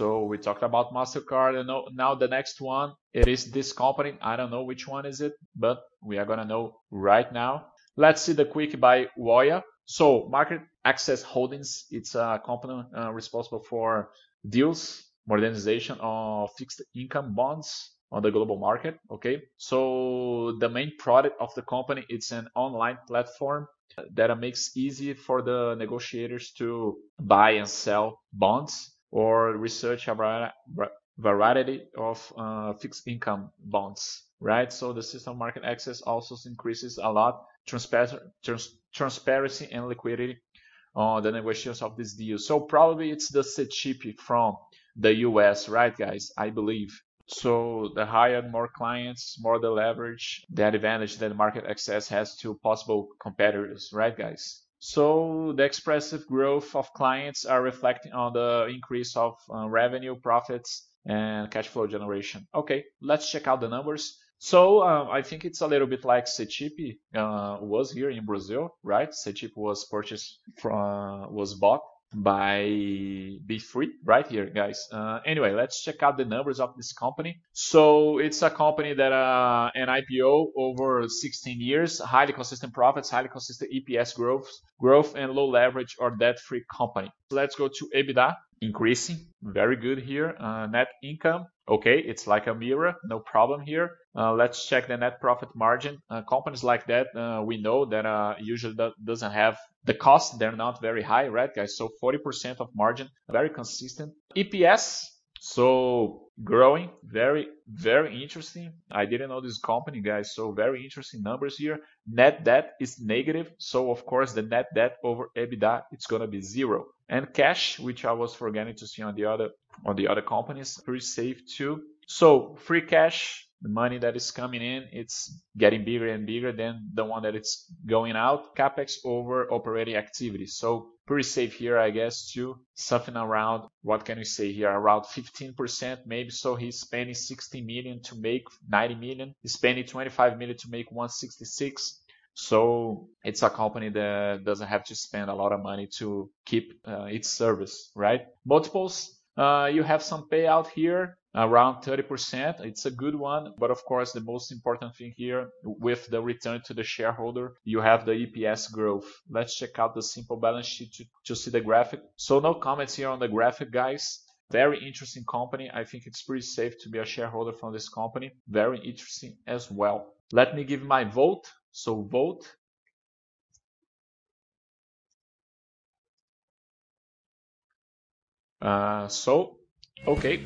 So we talked about MasterCard and now the next one, it is this company. I don't know which one is it, but we are gonna know right now. Let's see the quick by Voya. So Market Access Holdings, it's a company uh, responsible for deals, modernization of fixed income bonds on the global market. Okay, so the main product of the company it's an online platform that makes easy for the negotiators to buy and sell bonds or research a variety of uh, fixed income bonds, right? So the system MarketAxess also increases a lot trans transparency and liquidity on the negotiations of this deal. So probably it's the CETIP from the US, right, guys? I believe. So the higher, more clients, more the leverage, the advantage that MarketAxess has to possible competitors, right, guys? So the expressive growth of clients are reflecting on the increase of uh, revenue, profits, and cash flow generation. Okay, let's check out the numbers. So uh, I think it's a little bit like CETIP uh, was here in Brazil, right? CETIP was purchased from, was bought by B3 right here, guys. Uh, anyway, let's check out the numbers of this company. So it's a company that uh, an IPO over 16 years, highly consistent profits, highly consistent EPS growth, growth and low leverage or debt-free company. So let's go to EBITDA increasing. Very good here. Uh, net income. Okay it's like a mirror. No problem here. Uh, let's check the net profit margin. Uh, companies like that uh, we know that uh, usually that doesn't have the cost. They're not very high right guys? So 40% of margin very consistent. Eps so growing, very, very interesting. I didn't know this company, guys. So very interesting numbers here. Net debt is negative. So of course the net debt over EBITDA, it's going to be zero. And cash, which I was forgetting to see on the other, on the other companies, pretty safe too. So free cash, the money that is coming in, it's getting bigger and bigger than the one that it's going out. CapEx over operating activity. So pretty safe here, I guess, too. Something around, what can we say here? Around 15% maybe. So he's spending 60 million to make 90 million. He's spending 25 million to make 166. So it's a company that doesn't have to spend a lot of money to keep uh, its service, right? Multiples, uh, you have some payout here around 30%. It's a good one, but of course, the most important thing here with the return to the shareholder, you have the EPS growth. Let's check out the simple balance sheet to, to see the graphic. So no comments here on the graphic, guys. Very interesting company. I think it's pretty safe to be a shareholder from this company. Very interesting as well. Let me give my vote. So vote. Uh, so Okay,